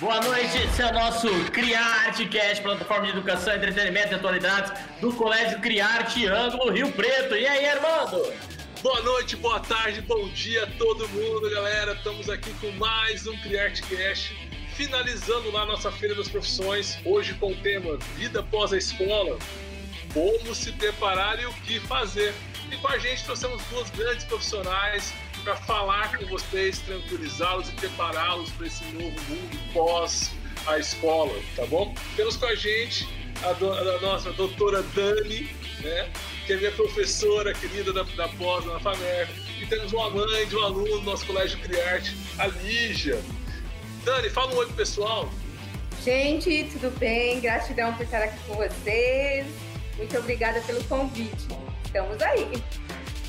Boa noite, esse é o nosso Criarte Cast, plataforma de educação, entretenimento e atualidades do Colégio Criarte Ângulo Rio Preto. E aí, Armando? Boa noite, boa tarde, bom dia a todo mundo, galera. Estamos aqui com mais um Criarte Cast, finalizando lá nossa Feira das Profissões, hoje com o tema Vida após a Escola, como se preparar e o que fazer. E com a gente trouxemos duas grandes profissionais para falar com vocês, tranquilizá-los e prepará-los para esse novo mundo pós a escola, tá bom? Temos com a gente a, do, a nossa doutora Dani, né? Que é minha professora querida da, da pós na FAMER. E temos uma mãe de um aluno do nosso colégio Criarte, a Lígia. Dani, fala um oi pro pessoal. Gente, tudo bem? Gratidão por estar aqui com vocês. Muito obrigada pelo convite. Estamos aí.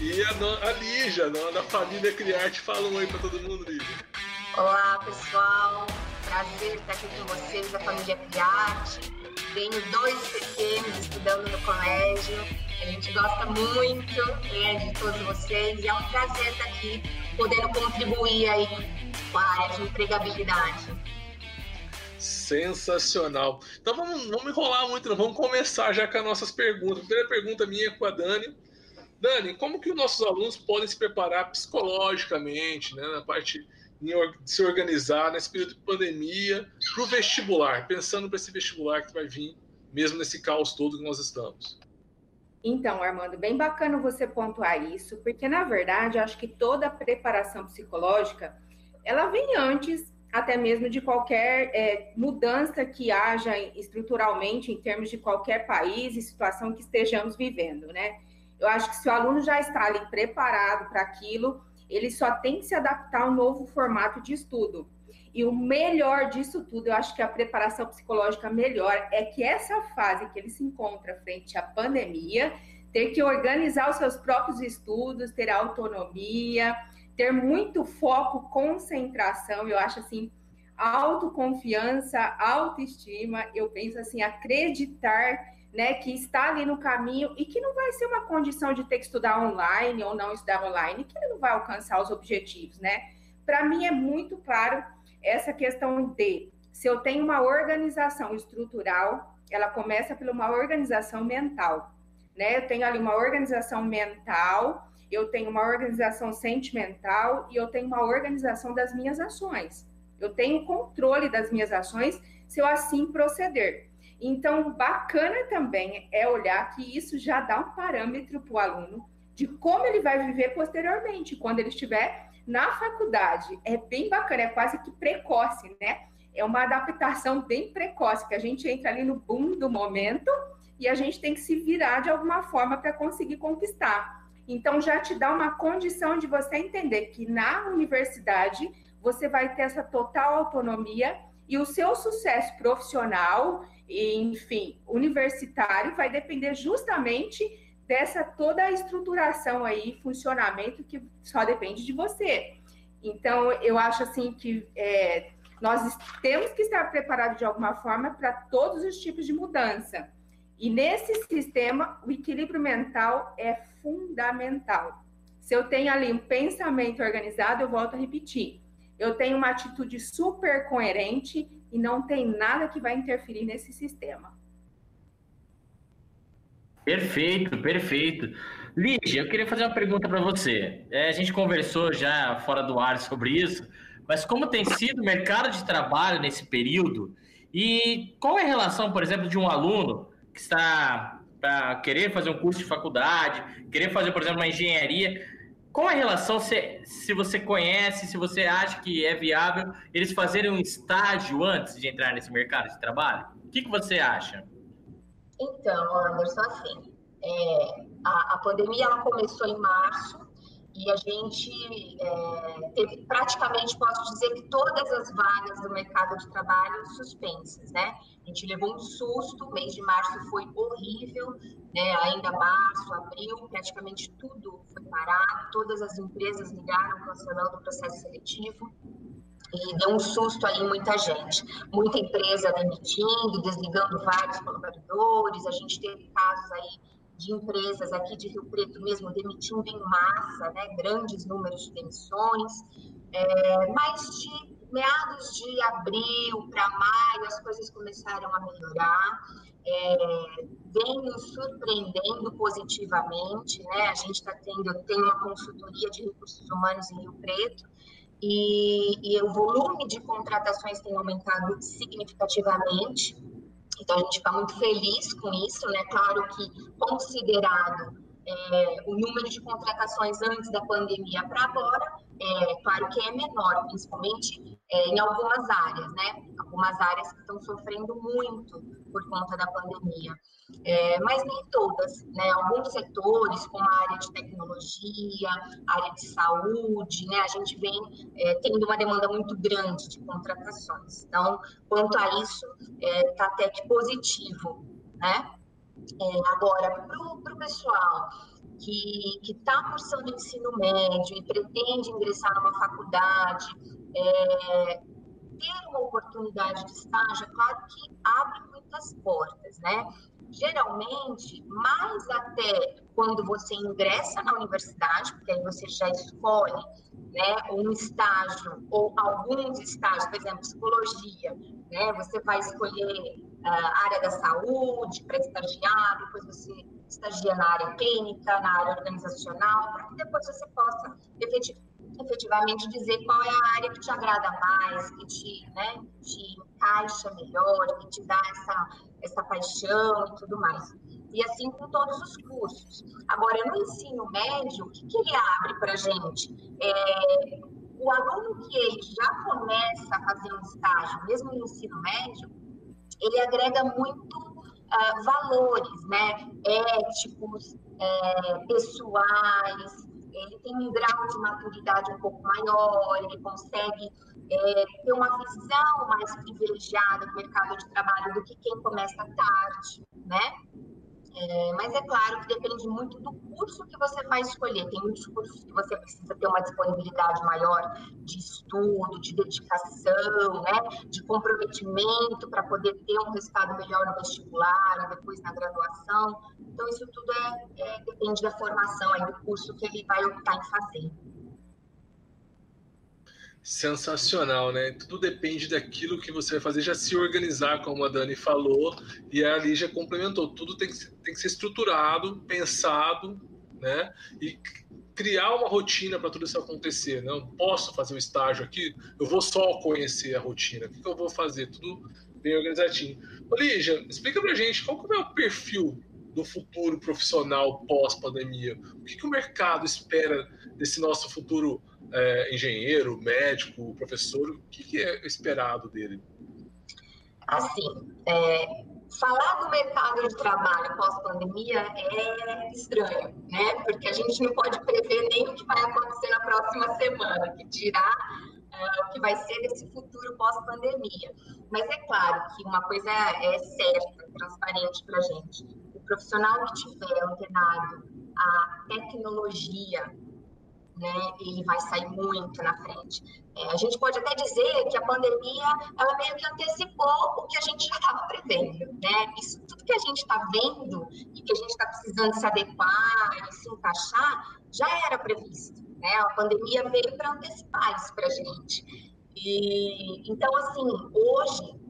E a, a Lígia, da família Criarte, fala um oi para todo mundo, Lígia. Olá, pessoal. Prazer estar aqui com vocês, da família Criarte. Tenho dois pequenos estudando no colégio. A gente gosta muito né, de todos vocês e é um prazer estar aqui, podendo contribuir aí com a área de empregabilidade. Sensacional. Então vamos, vamos enrolar muito, não. vamos começar já com as nossas perguntas. A primeira pergunta minha é com a Dani. Dani, como que os nossos alunos podem se preparar psicologicamente, né, na parte de se organizar nesse período de pandemia para o vestibular, pensando para esse vestibular que vai vir, mesmo nesse caos todo que nós estamos? Então, Armando, bem bacana você pontuar isso, porque na verdade acho que toda a preparação psicológica ela vem antes até mesmo de qualquer é, mudança que haja estruturalmente em termos de qualquer país e situação que estejamos vivendo, né? Eu acho que se o aluno já está ali preparado para aquilo, ele só tem que se adaptar ao novo formato de estudo. E o melhor disso tudo, eu acho que a preparação psicológica melhor é que essa fase que ele se encontra frente à pandemia, ter que organizar os seus próprios estudos, ter autonomia, ter muito foco, concentração, eu acho assim, autoconfiança, autoestima, eu penso assim, acreditar né, que está ali no caminho e que não vai ser uma condição de ter que estudar online ou não estudar online, que ele não vai alcançar os objetivos, né? Para mim é muito claro essa questão de se eu tenho uma organização estrutural, ela começa por uma organização mental, né? Eu tenho ali uma organização mental, eu tenho uma organização sentimental e eu tenho uma organização das minhas ações. Eu tenho controle das minhas ações se eu assim proceder. Então, bacana também é olhar que isso já dá um parâmetro para o aluno de como ele vai viver posteriormente, quando ele estiver na faculdade. É bem bacana, é quase que precoce, né? É uma adaptação bem precoce, que a gente entra ali no boom do momento e a gente tem que se virar de alguma forma para conseguir conquistar. Então, já te dá uma condição de você entender que na universidade você vai ter essa total autonomia e o seu sucesso profissional enfim, universitário, vai depender justamente dessa toda a estruturação aí, funcionamento que só depende de você. Então, eu acho assim que é, nós temos que estar preparados de alguma forma para todos os tipos de mudança. E nesse sistema, o equilíbrio mental é fundamental. Se eu tenho ali um pensamento organizado, eu volto a repetir. Eu tenho uma atitude super coerente e não tem nada que vai interferir nesse sistema. Perfeito, perfeito. Lígia, eu queria fazer uma pergunta para você. É, a gente conversou já fora do ar sobre isso, mas como tem sido o mercado de trabalho nesse período e qual é a relação, por exemplo, de um aluno que está para querer fazer um curso de faculdade, querer fazer, por exemplo, uma engenharia, qual a relação, se, se você conhece, se você acha que é viável eles fazerem um estágio antes de entrar nesse mercado de trabalho? O que, que você acha? Então, Anderson, assim, é, a, a, pandemia ela começou em março e a gente é, teve praticamente, posso dizer que todas as vagas do mercado de trabalho suspensas, né? A gente levou um susto, o mês de março foi horrível, né? ainda março, abril, praticamente tudo foi parado, todas as empresas ligaram cancelando o processo seletivo e deu um susto aí em muita gente. Muita empresa demitindo, desligando vários colaboradores, a gente teve casos aí de empresas aqui de Rio Preto mesmo demitindo em massa, né, grandes números de demissões, é, mas de meados de abril para maio, as coisas começaram a melhorar. É, vem nos surpreendendo positivamente, né? A gente está tendo, tem uma consultoria de recursos humanos em Rio Preto, e, e, o volume de contratações tem aumentado significativamente. Então, a gente fica muito feliz com isso, né? Claro que, considerado é, o número de contratações antes da pandemia para agora, é, claro que é menor, principalmente é, em algumas áreas, né? Algumas áreas que estão sofrendo muito por conta da pandemia. É, mas nem todas, né? Alguns setores, como a área de tecnologia, área de saúde, né? A gente vem é, tendo uma demanda muito grande de contratações. Então, quanto a isso, está é, até que positivo, né? É, agora, para o pessoal que está cursando ensino médio e pretende ingressar numa faculdade, é, ter uma oportunidade de estágio, é claro que abre muitas portas, né? Geralmente, mais até quando você ingressa na universidade, porque aí você já escolhe né, um estágio ou alguns estágios, por exemplo, psicologia, né, você vai escolher a uh, área da saúde para estagiar, depois você estagia na área clínica, na área organizacional, para que depois você possa efetivamente dizer qual é a área que te agrada mais, que te, né, te encaixa melhor, que te dá essa, essa paixão e tudo mais. E assim com todos os cursos. Agora, no ensino médio, o que, que ele abre para a gente? É, o aluno que ele já começa a fazer um estágio, mesmo no ensino médio, ele agrega muito uh, valores, né? Éticos, é, pessoais, ele tem um grau de maturidade um pouco maior, ele consegue é, ter uma visão mais privilegiada do mercado de trabalho do que quem começa tarde, né? É, mas é claro que depende muito do curso que você vai escolher. Tem muitos cursos que você precisa ter uma disponibilidade maior de estudo, de dedicação, né, de comprometimento para poder ter um resultado melhor no vestibular, depois na graduação. Então, isso tudo é, é, depende da formação, aí, do curso que ele vai optar em fazer. Sensacional, né? Tudo depende daquilo que você vai fazer, já se organizar, como a Dani falou, e a Lígia complementou. Tudo tem que, ser, tem que ser estruturado, pensado, né? E criar uma rotina para tudo isso acontecer. Não posso fazer um estágio aqui, eu vou só conhecer a rotina. O que, que eu vou fazer? Tudo bem organizadinho. Ô, Lígia, explica pra gente qual é o perfil do futuro profissional pós-pandemia. O que, que o mercado espera desse nosso futuro é, engenheiro, médico, professor, o que, que é esperado dele? Assim, é, falar do mercado de trabalho pós-pandemia é estranho, né? Porque a gente não pode prever nem o que vai acontecer na próxima semana, que dirá uh, o que vai ser desse futuro pós-pandemia. Mas é claro que uma coisa é certa, transparente para a gente. O profissional que tiver antenado a tecnologia né, ele vai sair muito na frente. É, a gente pode até dizer que a pandemia, ela meio que antecipou o que a gente já estava prevendo, né? Isso tudo que a gente está vendo e que a gente está precisando se adequar e se encaixar, já era previsto, né? A pandemia veio para antecipar isso para a gente. E, então, assim, hoje,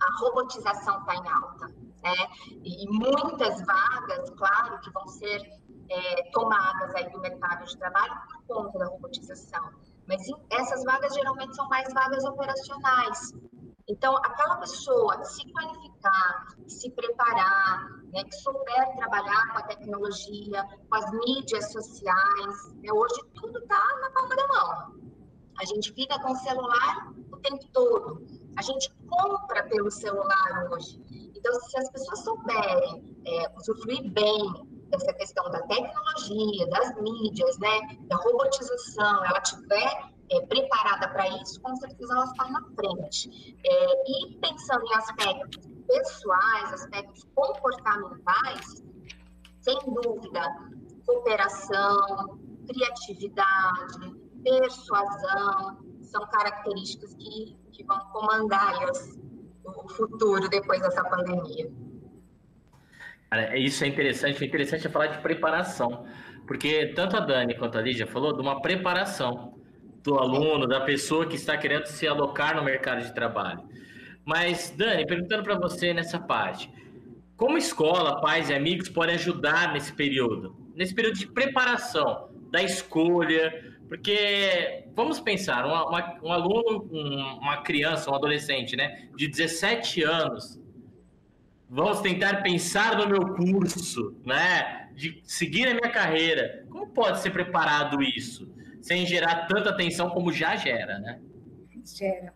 a robotização está em alta, né? E muitas vagas, claro, que vão ser é, tomadas aí do mercado de trabalho por conta da robotização. Mas essas vagas geralmente são mais vagas operacionais. Então, aquela pessoa se qualificar, se preparar, né, que souber trabalhar com a tecnologia, com as mídias sociais, né, hoje tudo está na palma da mão. A gente fica com o celular o tempo todo. A gente compra pelo celular hoje. Então, se as pessoas souberem é, usufruir bem dessa questão da tecnologia, das mídias, né, da robotização, ela tiver é, preparada para isso, com certeza ela está na frente. É, e pensando em aspectos pessoais, aspectos comportamentais, sem dúvida, cooperação, criatividade, persuasão, são características que, que vão comandar o futuro depois dessa pandemia. Cara, isso é interessante. O interessante é falar de preparação. Porque tanto a Dani quanto a Lígia falou de uma preparação. do aluno, da pessoa que está querendo se alocar no mercado de trabalho. Mas, Dani, perguntando para você nessa parte, como escola, pais e amigos podem ajudar nesse período? Nesse período de preparação, da escolha, porque vamos pensar, uma, uma, um aluno, um, uma criança, um adolescente, né, de 17 anos, vamos tentar pensar no meu curso, né, de seguir a minha carreira. Como pode ser preparado isso, sem gerar tanta atenção como já gera, né? Gera.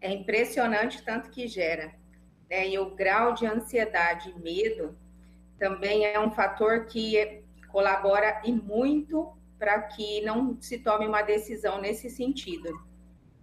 É impressionante tanto que gera. Né? E o grau de ansiedade e medo também é um fator que colabora e muito para que não se tome uma decisão nesse sentido.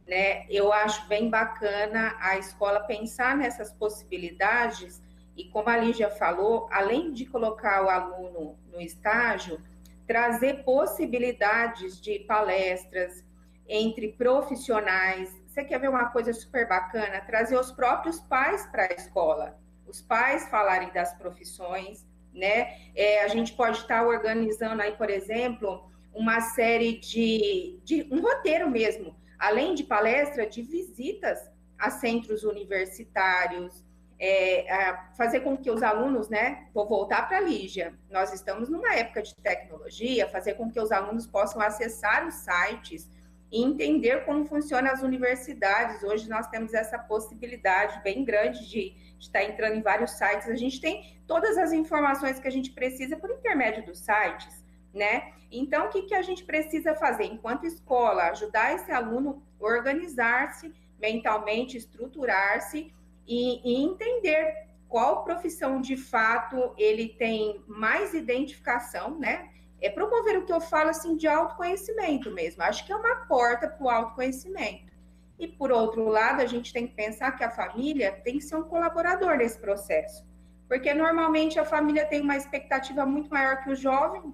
Né? Eu acho bem bacana a escola pensar nessas possibilidades e, como a Lígia falou, além de colocar o aluno no estágio, trazer possibilidades de palestras entre profissionais. Você quer ver uma coisa super bacana? Trazer os próprios pais para a escola, os pais falarem das profissões, né? É, a gente pode estar organizando aí, por exemplo, uma série de, de um roteiro mesmo, além de palestra, de visitas a centros universitários, é, fazer com que os alunos, né, vou voltar para a Lígia, nós estamos numa época de tecnologia, fazer com que os alunos possam acessar os sites e entender como funcionam as universidades. Hoje nós temos essa possibilidade bem grande de, de estar entrando em vários sites. A gente tem todas as informações que a gente precisa por intermédio dos sites, né? Então, o que, que a gente precisa fazer enquanto escola? Ajudar esse aluno a organizar-se mentalmente, estruturar-se e, e entender qual profissão de fato ele tem mais identificação, né? É promover o que eu falo assim de autoconhecimento mesmo. Acho que é uma porta para o autoconhecimento. E por outro lado, a gente tem que pensar que a família tem que ser um colaborador nesse processo. Porque normalmente a família tem uma expectativa muito maior que o jovem,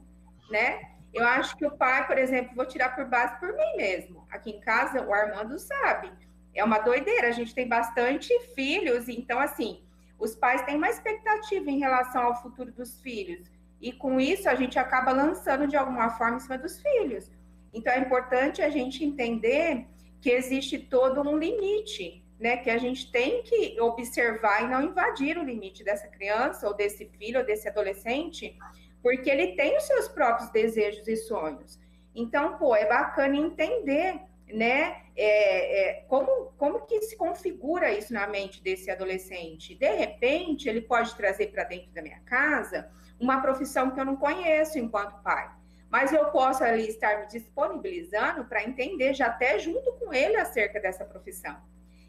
né? Eu acho que o pai, por exemplo, vou tirar por base por mim mesmo. Aqui em casa, o Armando sabe é uma doideira. A gente tem bastante filhos, então, assim, os pais têm uma expectativa em relação ao futuro dos filhos. E com isso, a gente acaba lançando de alguma forma em cima dos filhos. Então, é importante a gente entender que existe todo um limite, né? Que a gente tem que observar e não invadir o limite dessa criança, ou desse filho, ou desse adolescente, porque ele tem os seus próprios desejos e sonhos. Então, pô, é bacana entender né? É, é, como, como que se configura isso na mente desse adolescente? De repente, ele pode trazer para dentro da minha casa uma profissão que eu não conheço enquanto pai. Mas eu posso ali estar me disponibilizando para entender já até junto com ele acerca dessa profissão.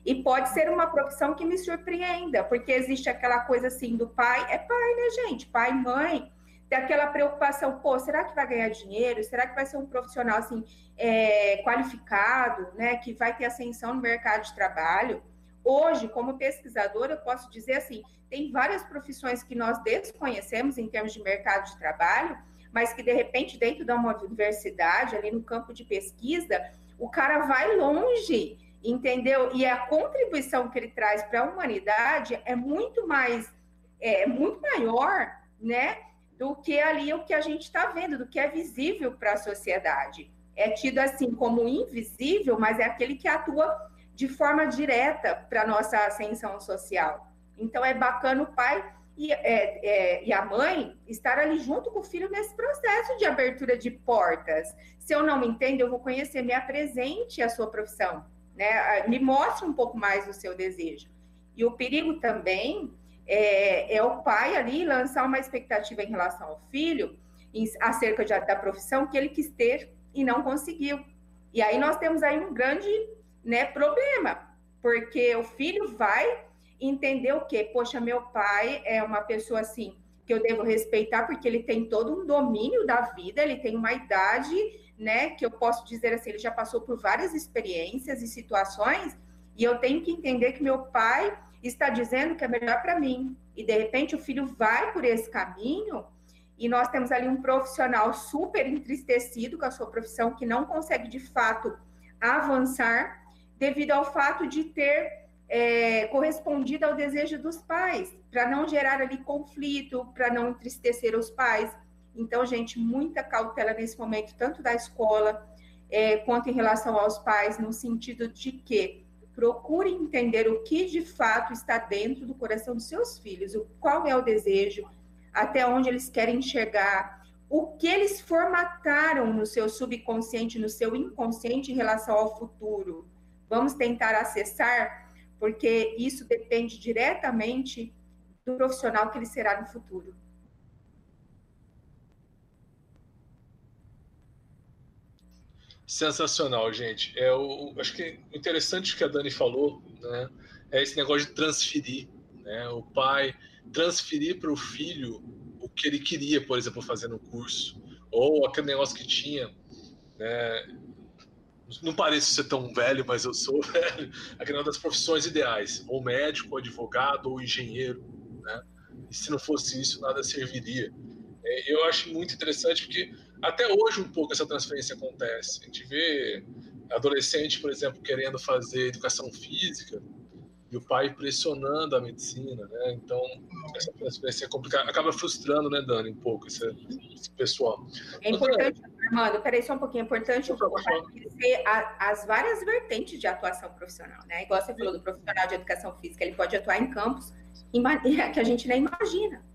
E pode ser uma profissão que me surpreenda, porque existe aquela coisa assim do pai, é pai, né, gente? Pai, mãe, ter aquela preocupação, pô, será que vai ganhar dinheiro? Será que vai ser um profissional assim é, qualificado, né, que vai ter ascensão no mercado de trabalho? Hoje, como pesquisadora, eu posso dizer assim, tem várias profissões que nós desconhecemos em termos de mercado de trabalho, mas que de repente dentro de uma universidade, ali no campo de pesquisa, o cara vai longe, entendeu? E a contribuição que ele traz para a humanidade é muito mais, é muito maior, né? Do que ali o que a gente está vendo, do que é visível para a sociedade. É tido assim como invisível, mas é aquele que atua de forma direta para nossa ascensão social. Então é bacana o pai e, é, é, e, a mãe estar ali junto com o filho nesse processo de abertura de portas. Se eu não me entendo, eu vou conhecer, me apresente a sua profissão, né? me mostre um pouco mais o seu desejo. E o perigo também é, é, o pai ali lançar uma expectativa em relação ao filho em, acerca de, da profissão que ele quis ter e não conseguiu. E aí nós temos aí um grande né, problema, porque o filho vai entender o quê? Poxa, meu pai é uma pessoa assim que eu devo respeitar porque ele tem todo um domínio da vida, ele tem uma idade, né, que eu posso dizer assim, ele já passou por várias experiências e situações, e eu tenho que entender que meu pai está dizendo que é melhor para mim. E de repente o filho vai por esse caminho e nós temos ali um profissional super entristecido com a sua profissão que não consegue de fato avançar devido ao fato de ter é, correspondido ao desejo dos pais, para não gerar ali conflito, para não entristecer os pais. Então, gente, muita cautela nesse momento, tanto da escola é, quanto em relação aos pais, no sentido de que procure entender o que de fato está dentro do coração dos seus filhos, qual é o desejo, até onde eles querem enxergar, o que eles formataram no seu subconsciente, no seu inconsciente em relação ao futuro. Vamos tentar acessar, porque isso depende diretamente do profissional que ele será no futuro. Sensacional, gente. É o, acho que o interessante que a Dani falou, né, é esse negócio de transferir, né? O pai transferir para o filho o que ele queria, por exemplo, fazer no curso, ou aquele negócio que tinha, né? Não pareço ser tão velho, mas eu sou velho. Aquele das profissões ideais, ou médico, ou advogado, ou engenheiro, né? E se não fosse isso, nada serviria. É, eu acho muito interessante porque até hoje um pouco essa transferência acontece. A gente vê adolescente, por exemplo, querendo fazer educação física e o pai pressionando a medicina, né? Então, essa transferência é complicada. Acaba frustrando, né, Dani, um pouco esse, esse pessoal. É importante, Armando, peraí só um pouquinho, é importante conhecer as várias vertentes de atuação profissional, né? Igual você falou do profissional de educação física, ele pode atuar em campos que a gente nem imagina.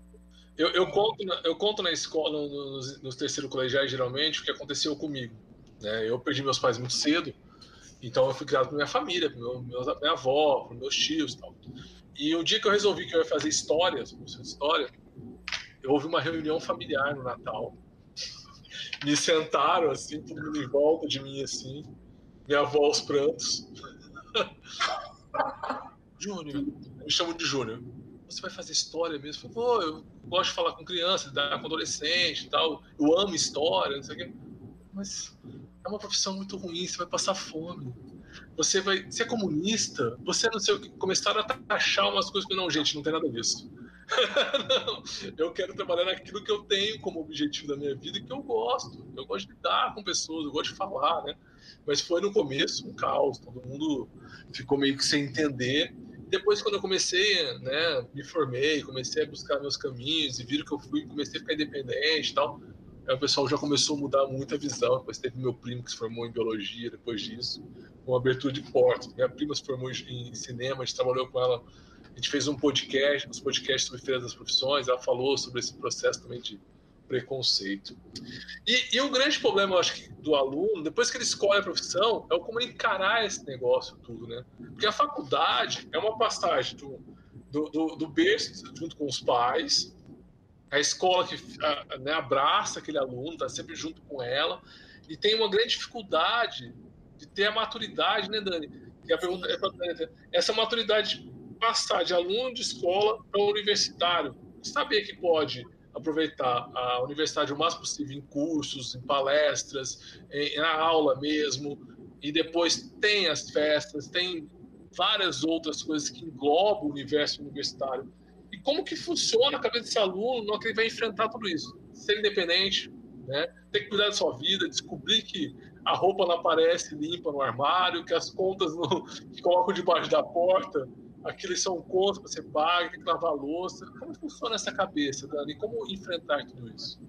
Eu, eu, conto, eu conto na escola, nos, nos terceiros colegiais, geralmente, o que aconteceu comigo. Né? Eu perdi meus pais muito cedo, então eu fui criado por minha família, por meu, minha avó, por meus tios e tal. E um dia que eu resolvi que eu ia fazer história, história, eu houve uma reunião familiar no Natal. Me sentaram, assim, todo mundo em volta de mim, assim, minha avó aos prantos. Júnior, me chamo de Júnior você vai fazer história mesmo? Eu falei, eu gosto de falar com crianças, lidar com adolescente e tal, eu amo história, não sei o quê. Mas é uma profissão muito ruim, você vai passar fome. Você vai ser é comunista, você não sei o que, começaram a taxar umas coisas que não, gente, não tem nada disso. não, eu quero trabalhar naquilo que eu tenho como objetivo da minha vida e que eu gosto. Eu gosto de lidar com pessoas, eu gosto de falar, né? Mas foi no começo um caos, todo mundo ficou meio que sem entender depois, quando eu comecei, né, me formei, comecei a buscar meus caminhos e viram que eu fui, comecei a ficar independente e tal, aí o pessoal já começou a mudar muita visão. Depois teve meu primo que se formou em biologia depois disso, uma abertura de portas. Minha prima se formou em cinema, a gente trabalhou com ela, a gente fez um podcast, uns podcasts sobre Feira das Profissões, ela falou sobre esse processo também de preconceito. E, e, o grande problema, eu acho, que, do aluno, depois que ele escolhe a profissão, é como encarar esse negócio tudo, né? Porque a faculdade é uma passagem do, do, do, do berço junto com os pais, a escola que a, né, abraça aquele aluno, está sempre junto com ela, e tem uma grande dificuldade de ter a maturidade, né, Dani? E a pergunta é para essa maturidade de passar de aluno de escola para universitário, saber que pode aproveitar a universidade o mais possível em cursos, em palestras, em, na aula mesmo, e depois tem as festas, tem várias outras coisas que englobam o universo universitário. E como que funciona a cabeça desse aluno no que ele vai enfrentar tudo isso? Ser independente, né? ter que cuidar da sua vida, descobrir que a roupa não aparece limpa no armário, que as contas não, que colocam debaixo da porta aqueles são contas que você paga, tem que lavar louça. Como funciona essa cabeça, Dani? Como enfrentar tudo isso?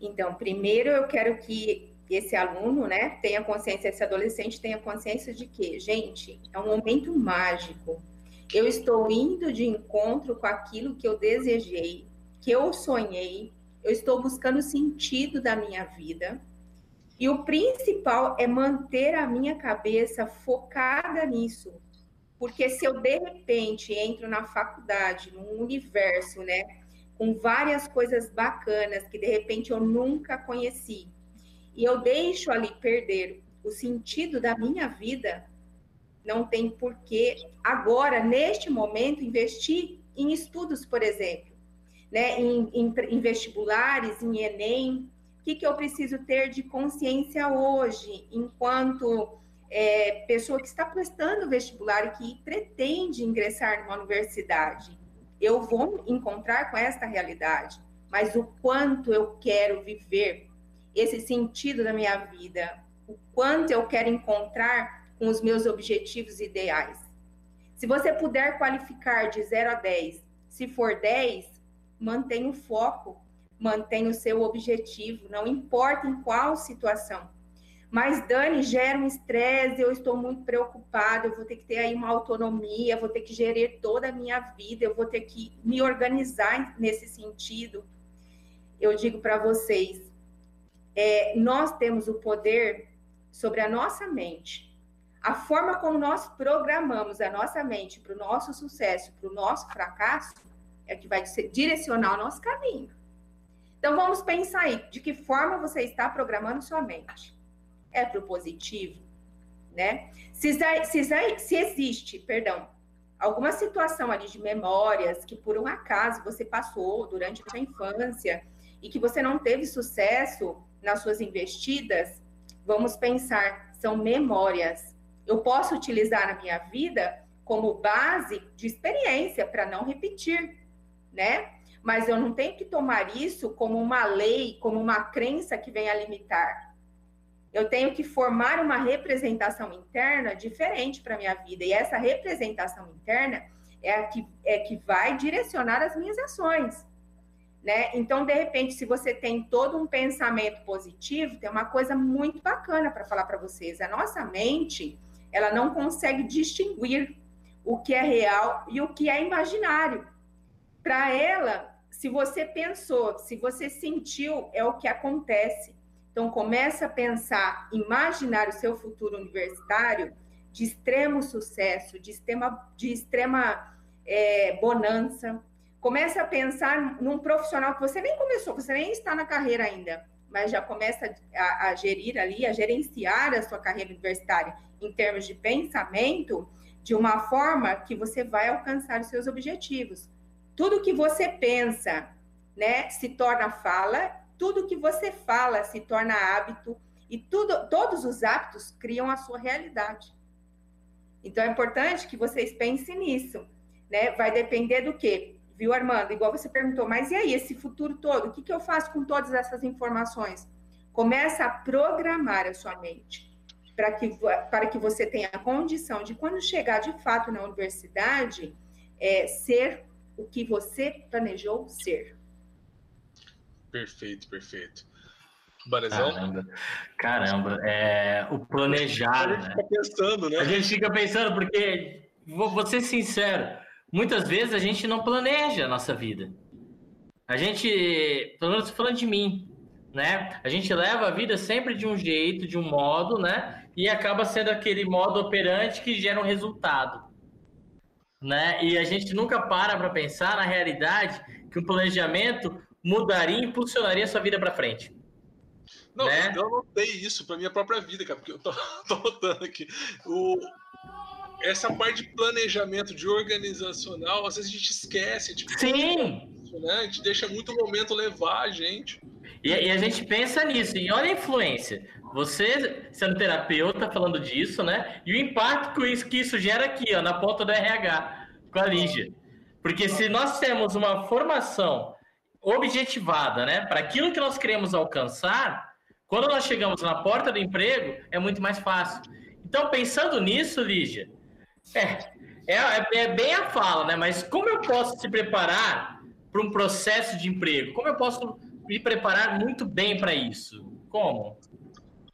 Então, primeiro eu quero que esse aluno, né, tenha consciência, esse adolescente tenha consciência de que, gente, é um momento mágico. Eu estou indo de encontro com aquilo que eu desejei, que eu sonhei, eu estou buscando sentido da minha vida. E o principal é manter a minha cabeça focada nisso, porque se eu de repente entro na faculdade, num universo, né, com várias coisas bacanas que de repente eu nunca conheci, e eu deixo ali perder o sentido da minha vida, não tem porquê agora, neste momento, investir em estudos, por exemplo, né, em, em, em vestibulares, em Enem. O que, que eu preciso ter de consciência hoje, enquanto é, pessoa que está prestando vestibular e que pretende ingressar numa universidade, eu vou encontrar com esta realidade, mas o quanto eu quero viver esse sentido da minha vida, o quanto eu quero encontrar com os meus objetivos ideais. Se você puder qualificar de 0 a 10, se for 10, mantenha o foco, mantenha o seu objetivo, não importa em qual situação Mas, Dani, gera um estresse, eu estou muito preocupada, eu vou ter que ter aí uma autonomia, vou ter que gerir toda a minha vida, eu vou ter que me organizar nesse sentido. Eu digo para vocês, é, nós temos o poder sobre a nossa mente. A forma como nós programamos a nossa mente para o nosso sucesso, para o nosso fracasso, é que vai direcionar o nosso caminho. Então, vamos pensar aí, de que forma você está programando sua mente é para o positivo, né? Se, se, se existe, perdão, alguma situação ali de memórias que por um acaso você passou durante a sua infância e que você não teve sucesso nas suas investidas, vamos pensar, são memórias. Eu posso utilizar na minha vida como base de experiência para não repetir, né? Mas eu não tenho que tomar isso como uma lei, como uma crença que venha limitar. Eu tenho que formar uma representação interna diferente para a minha vida. E essa representação interna é a que, é que vai direcionar as minhas ações. Né? Então, de repente, se você tem todo um pensamento positivo, tem uma coisa muito bacana para falar para vocês. A nossa mente, ela não consegue distinguir o que é real e o que é imaginário. Para ela, se você pensou, se você sentiu, é o que acontece. Então, começa a pensar, imaginar o seu futuro universitário de extremo sucesso, de extrema, de extrema é, bonança. Começa a pensar num profissional que você nem começou, você nem está na carreira ainda, mas já começa a, a gerir ali, a gerenciar a sua carreira universitária em termos de pensamento, de uma forma que você vai alcançar os seus objetivos. Tudo que você pensa, né, se torna fala tudo que você fala se torna hábito e tudo, todos os hábitos criam a sua realidade. Então é importante que vocês pensem nisso, né? Vai depender do quê? Viu, Armando? Igual você perguntou, mas e aí, esse futuro todo? O que, que eu faço com todas essas informações? Começa a programar a sua mente para que, para que você tenha a condição de, quando chegar de fato na universidade, é, ser o que você planejou ser. Perfeito, perfeito. Barezão? Caramba, caramba é, o planejar. A gente né? fica pensando, né? A gente fica pensando, porque, vou, vou ser sincero, muitas vezes a gente não planeja a nossa vida. A gente, pelo menos falando de mim, né? A gente leva a vida sempre de um jeito, de um modo, né? E acaba sendo aquele modo operante que gera um resultado. Né? E a gente nunca para para pensar na realidade que o planejamento mudaria e impulsionaria a sua vida para frente. Não, né? eu notei isso para minha própria vida, cara, porque eu tô, tô notando aqui. O, essa parte de planejamento, de organizacional, às vezes a gente esquece. Tipo, Sim! né? A gente deixa muito momento levar a gente. E, e, a gente pensa nisso, e olha a influência. Você, sendo terapeuta, falando disso, né? E o impacto que isso, que isso gera aqui, ó, na ponta do RH, com a Lígia. Porque se nós temos uma formação objetivada, né? Para aquilo que nós queremos alcançar, quando nós chegamos na porta do emprego, é muito mais fácil. Então, pensando nisso, Lígia, é, é, é bem a fala, né? Mas como eu posso se preparar para um processo de emprego? Como eu posso me preparar muito bem para isso? Como?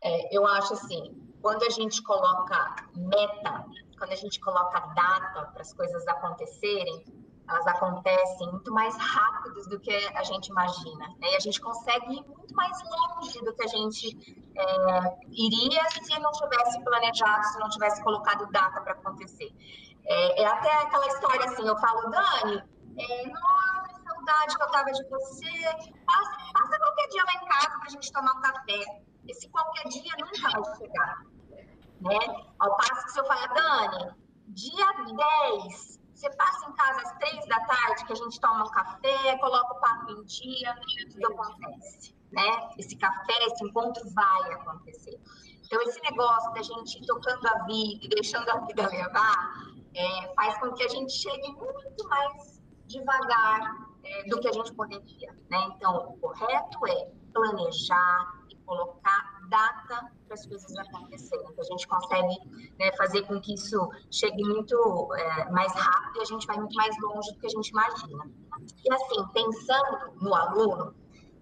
É, eu acho assim, quando a gente coloca meta, quando a gente coloca data para as coisas acontecerem, elas acontecem muito mais rápidos do que a gente imagina. Né? E a gente consegue ir muito mais longe do que a gente é, iria se não tivesse planejado, se não tivesse colocado data para acontecer. É, é, até aquela história assim, eu falo, Dani, é, nossa, saudade que eu tava de você, passa, passa qualquer dia lá em casa para a gente tomar um café. Esse qualquer dia nunca vai chegar. Né? Ao passo que se eu falar, Dani, dia 10 você passa em casa às três da tarde, que a gente toma um café, coloca o papo em dia, tudo acontece, né? Esse café, esse encontro vai acontecer. Então, esse negócio da gente ir tocando a vida e deixando a vida levar, é, faz com que a gente chegue muito mais devagar é, do que a gente poderia, né? Então, o correto é planejar colocar data para as coisas acontecerem, que a gente consegue né, fazer com que isso chegue muito é, mais rápido e a gente vai muito mais longe do que a gente imagina. E assim, pensando no aluno,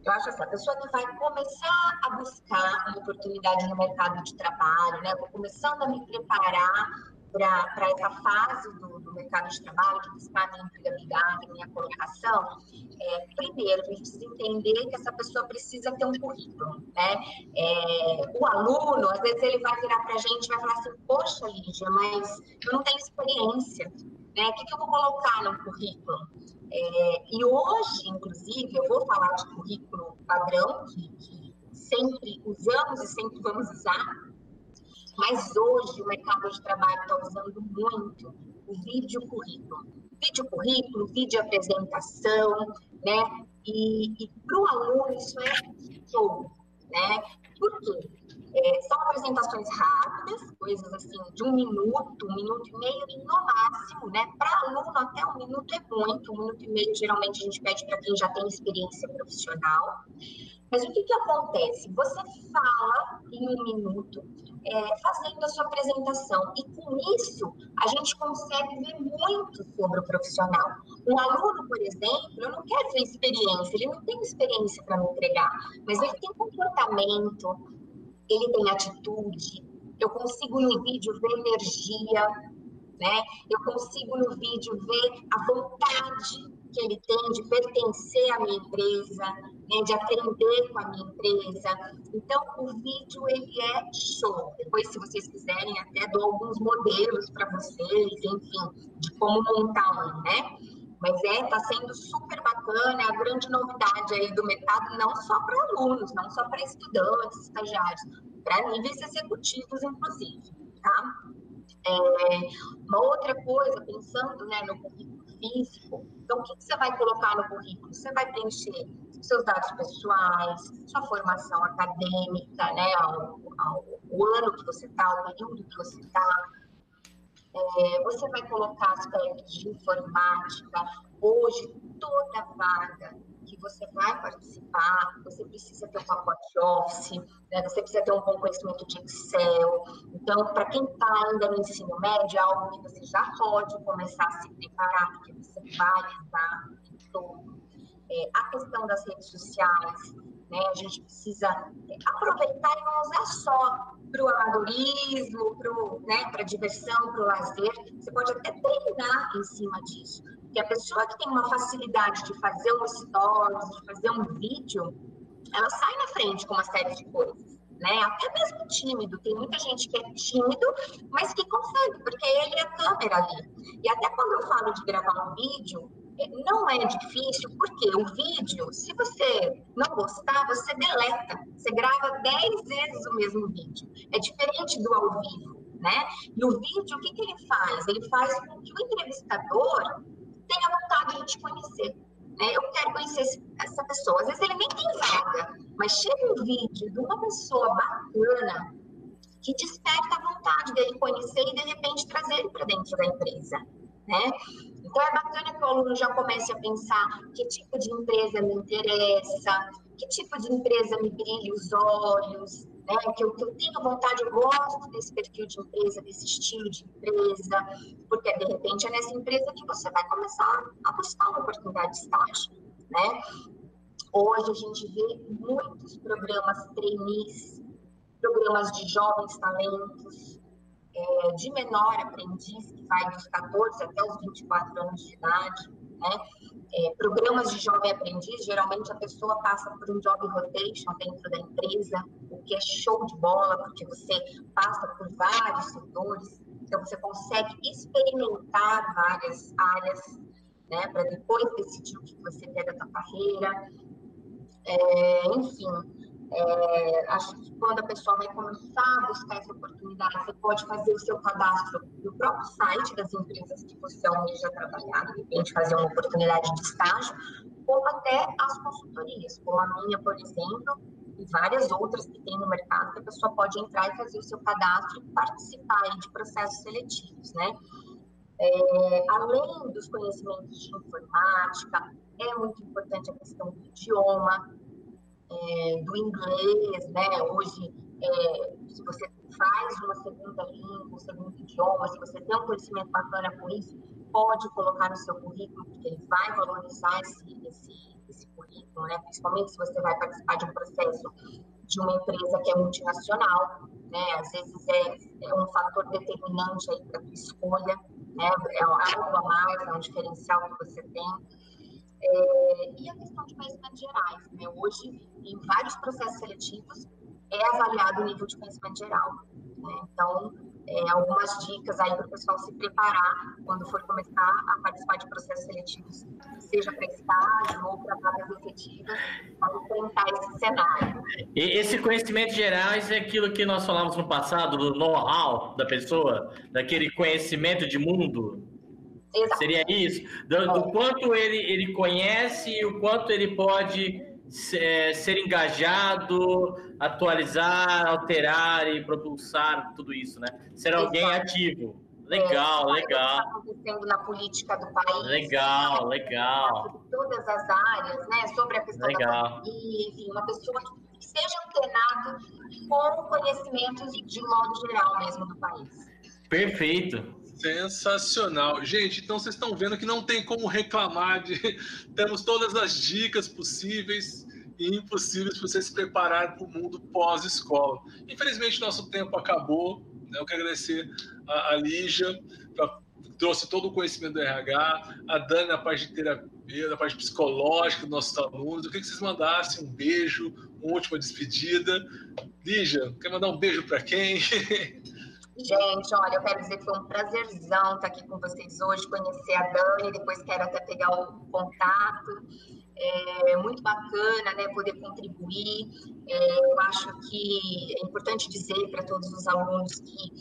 Eu acho assim, a pessoa que vai começar a buscar uma oportunidade no mercado de trabalho, né? Vou começando a me preparar para essa fase do, do, mercado de trabalho, de buscar minha empregabilidade, minha colocação, é, primeiro, a gente precisa entender que essa pessoa precisa ter um currículo, né? É, o aluno, às vezes, ele vai virar para a gente e vai falar assim, poxa, Lígia, mas eu não tenho experiência, né? O que, que eu vou colocar no currículo? É, e hoje, inclusive, eu vou falar de currículo padrão, que, que sempre usamos e sempre vamos usar, mas hoje o mercado de trabalho está usando muito o vídeo currículo. Vídeo currículo, vídeo apresentação, né? E, e para o aluno isso é show, né? Por quê? É, são apresentações rápidas, coisas assim de um minuto, um minuto e meio e no máximo, né? Para aluno até um minuto é muito, um minuto e meio geralmente a gente pede para quem já tem experiência profissional. Mas o que, que acontece? Você fala em um minuto, é, fazendo a sua apresentação, e com isso a gente consegue ver muito sobre o profissional. Um aluno, por exemplo, eu não quero ver experiência, ele não tem experiência para me entregar, mas ele tem comportamento, ele tem atitude, eu consigo no vídeo ver energia, né? Eu consigo no vídeo ver a vontade que ele tem de pertencer à minha empresa, né, de aprender com a minha empresa. Então, o vídeo ele é show. Depois, se vocês quiserem, até dou alguns modelos para vocês, enfim, de como montar um, né? Mas é, está sendo super bacana, é a grande novidade aí do mercado, não só para alunos, não só para estudantes, estagiários, para níveis executivos, inclusive, tá? É, uma outra coisa, pensando né, no currículo físico, então o que, que, você vai colocar no currículo? Você vai preencher seus dados pessoais, sua formação acadêmica, né, ao, ao, o ano que você está, o período que você está. É, você vai colocar aspectos de informática. Hoje, toda vaga que você vai participar, você precisa ter um pacote Office, né? você precisa ter um bom conhecimento de Excel. Então, para quem está ainda no ensino médio, é algo que você já pode começar a se preparar, porque você vai usar todo. É, a questão das redes sociais, né? a gente precisa aproveitar e não usar só para o amadorismo, para né, diversão, para o lazer. Você pode até treinar em cima disso. Porque a pessoa que tem uma facilidade de fazer um stories, de fazer um vídeo, ela sai na frente com uma série de coisas. Né? Até mesmo tímido. Tem muita gente que é tímido, mas que consegue, porque ele é a câmera ali. E até quando eu falo de gravar um vídeo, não é difícil, porque o vídeo, se você não gostar, você deleta. Você grava 10 vezes o mesmo vídeo. É diferente do ao vivo, né? E o vídeo, o que, que ele faz? Ele faz com que o entrevistador tenha vontade de te conhecer. Né? Eu quero conhecer essa pessoa. Às vezes ele nem tem vaga, mas chega um vídeo de uma pessoa bacana que desperta a vontade dele conhecer e, de repente, trazer ele para dentro da empresa. Né? Então, é bacana que o aluno já comece a pensar que tipo de empresa me interessa, que tipo de empresa me brilha os olhos, né? Que eu, que eu tenho vontade, eu gosto desse perfil de empresa, desse estilo de empresa, porque de repente é nessa empresa que você vai começar a buscar uma oportunidade de estágio, né? Hoje a gente vê muitos programas trainees, programas de jovens talentos, é, de menor aprendiz, que vai dos 14 até os 24 anos de idade, né? É, programas de jovem aprendiz, geralmente a pessoa passa por um job rotation dentro da empresa, o que é show de bola, porque você passa por vários setores, então você consegue experimentar várias áreas, né, para depois decidir o que você quer da sua carreira. É, enfim, é, acho que quando a pessoa vai começar a buscar essa oportunidade, você pode fazer o seu cadastro no próprio site das empresas que você almeja trabalhar, de repente fazer uma oportunidade de estágio, como até as consultorias, como a minha, por exemplo, e várias outras que tem no mercado, que a pessoa pode entrar e fazer o seu cadastro e participar de processos seletivos, né? É, além dos conhecimentos de informática, é muito importante a questão do idioma, é, do inglês, né? Hoje, é, se você faz uma segunda língua, um segundo idioma, se você tem um conhecimento bacana com isso, pode colocar no seu currículo, porque ele vai valorizar esse, esse, esse currículo, né? principalmente se você vai participar de um processo de uma empresa que é multinacional, né? Às vezes é, é um fator determinante aí para a escolha, né? É algo a mais, é um diferencial que você tem. É, e a questão de conhecimentos gerais, né? Hoje, em vários processos seletivos, é avaliado o nível de conhecimento geral. Né? Então, é, algumas dicas aí para o pessoal se preparar quando for começar a participar de processos seletivos, seja para estágio ou para vagas efetivas, para enfrentar esse cenário. E esse conhecimento gerais é aquilo que nós falamos no passado, do know-how da pessoa, daquele conhecimento de mundo? Exato. Seria isso? Do, do, quanto ele, ele conhece e o quanto ele pode ser, ser engajado, atualizar, alterar e propulsar tudo isso, né? Ser alguém Exato. ativo. Legal, é, legal. Está acontecendo na política do país. Legal, né? legal. Sobre todas as áreas, né? Sobre a questão legal. da pandemia, enfim, uma pessoa que seja antenado com conhecimentos de modo geral mesmo do país. Perfeito. Sensacional. Gente, então vocês estão vendo que não tem como reclamar de. Temos todas as dicas possíveis e impossíveis para você se preparar para o mundo pós-escola. Infelizmente, nosso tempo acabou. Né? Eu quero agradecer a, a Lígia, pra, trouxe todo o conhecimento do RH, a Dani na parte de terapia, na parte psicológica dos nossos alunos. Eu queria que vocês mandassem um beijo, uma última despedida. Lígia, quer mandar um beijo para quem? Gente, olha, eu quero dizer que foi um prazerzão estar aqui com vocês hoje, conhecer a Dani, depois quero até pegar o contato. É muito bacana, né, poder contribuir. É, eu acho que é importante dizer para todos os alunos que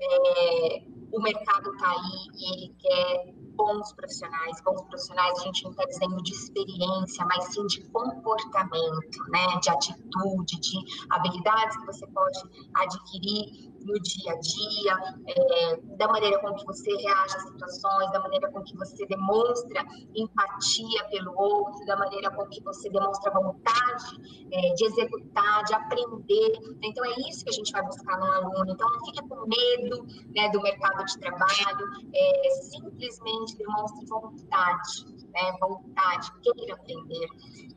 é, o mercado está aí e ele quer bons profissionais. Bons profissionais a gente não está dizendo de experiência, mas sim de comportamento, né? de atitude, de habilidades que você pode adquirir no dia a dia, é, da maneira com que você reage às situações, da maneira com que você demonstra empatia pelo outro, da maneira com que você demonstra vontade é, de executar, de aprender. Então, é isso que a gente vai buscar no aluno. Então, não fique com medo né, do mercado de trabalho, é, simplesmente demonstre vontade, né, vontade, queira aprender.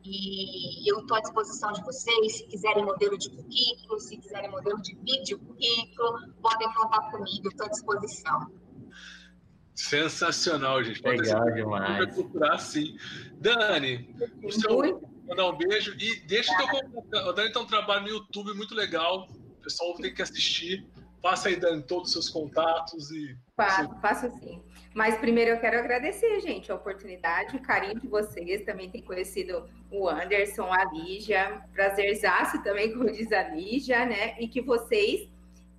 E eu estou à disposição de vocês, se quiserem modelo de currículo, se quiserem modelo de vídeo currículo, podem contar comigo, estou à disposição. Sensacional, gente. Pode Legal demais. procurar sim. Dani, o seu, mandar um beijo e deixa o teu contato. Dani tem um trabalho no YouTube muito legal. O pessoal tem que assistir. Passa aí, Dani, todos os seus contatos e. Faço, faço sim. Mas primeiro eu quero agradecer, gente, a oportunidade, o carinho de vocês. Também tem conhecido o Anderson, a Lígia. Prazerzaço também, como diz a Lígia, né? E que vocês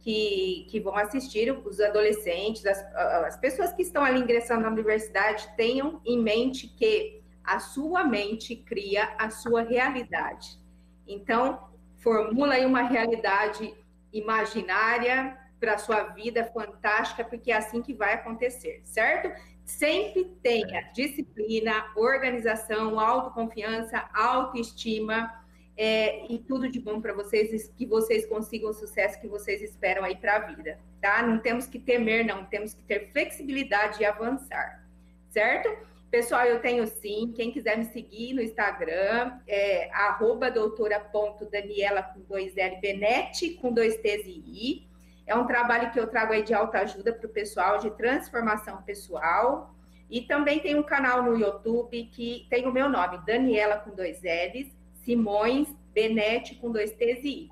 que, que vão assistir, os adolescentes, as, as pessoas que estão ali ingressando na universidade, tenham em mente que a sua mente cria a sua realidade. Então, formula aí uma realidade imaginária para a sua vida fantástica, porque é assim que vai acontecer, certo? Sempre tenha disciplina, organização, autoconfiança, autoestima é, e tudo de bom para vocês, que vocês consigam o sucesso que vocês esperam aí para a vida, tá? Não temos que temer, não, temos que ter flexibilidade e avançar, certo? Pessoal, eu tenho sim. Quem quiser me seguir no Instagram, é arroba doutora.daniela com dois L, Benete com dois T's e I. É um trabalho que eu trago aí de alta ajuda para o pessoal, de transformação pessoal. E também tem um canal no YouTube que tem o meu nome, Daniela com dois L's, Simões Benete com dois T's e I.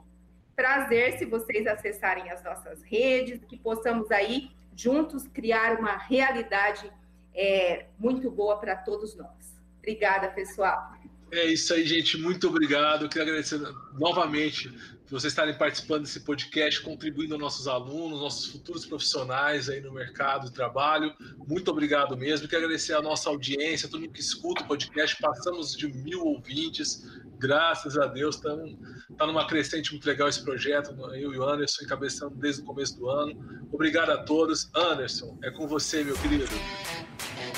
Prazer se vocês acessarem as nossas redes, que possamos aí juntos criar uma realidade é, muito boa para todos nós. Obrigada, pessoal. É isso aí, gente. Muito obrigado. Eu queria agradecer novamente por vocês estarem participando desse podcast, contribuindo aos nossos alunos, nossos futuros profissionais aí no mercado de trabalho. Muito obrigado mesmo. Quero agradecer a nossa audiência, todo mundo que escuta o podcast. Passamos de mil ouvintes. Graças a Deus, está numa crescente muito legal esse projeto. Eu e o Anderson encabeçando desde o começo do ano. Obrigado a todos. Anderson, é com você, meu querido.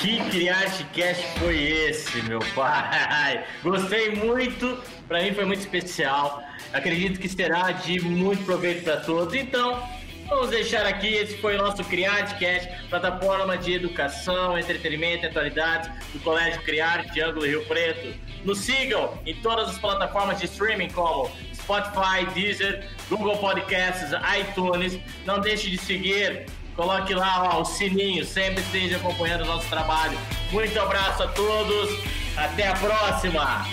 Que Criartcast foi esse, meu pai? Gostei muito, para mim foi muito especial. Acredito que será de muito proveito para todos. Então, Vamos deixar aqui, esse foi o nosso CriArteCast, plataforma de educação, entretenimento e atualidades do Colégio CriArte Ângulo Rio Preto. Nos sigam em todas as plataformas de streaming como Spotify, Deezer, Google Podcasts, iTunes. Não deixe de seguir, coloque lá ó, o sininho, sempre esteja acompanhando o nosso trabalho. Muito abraço a todos, até a próxima!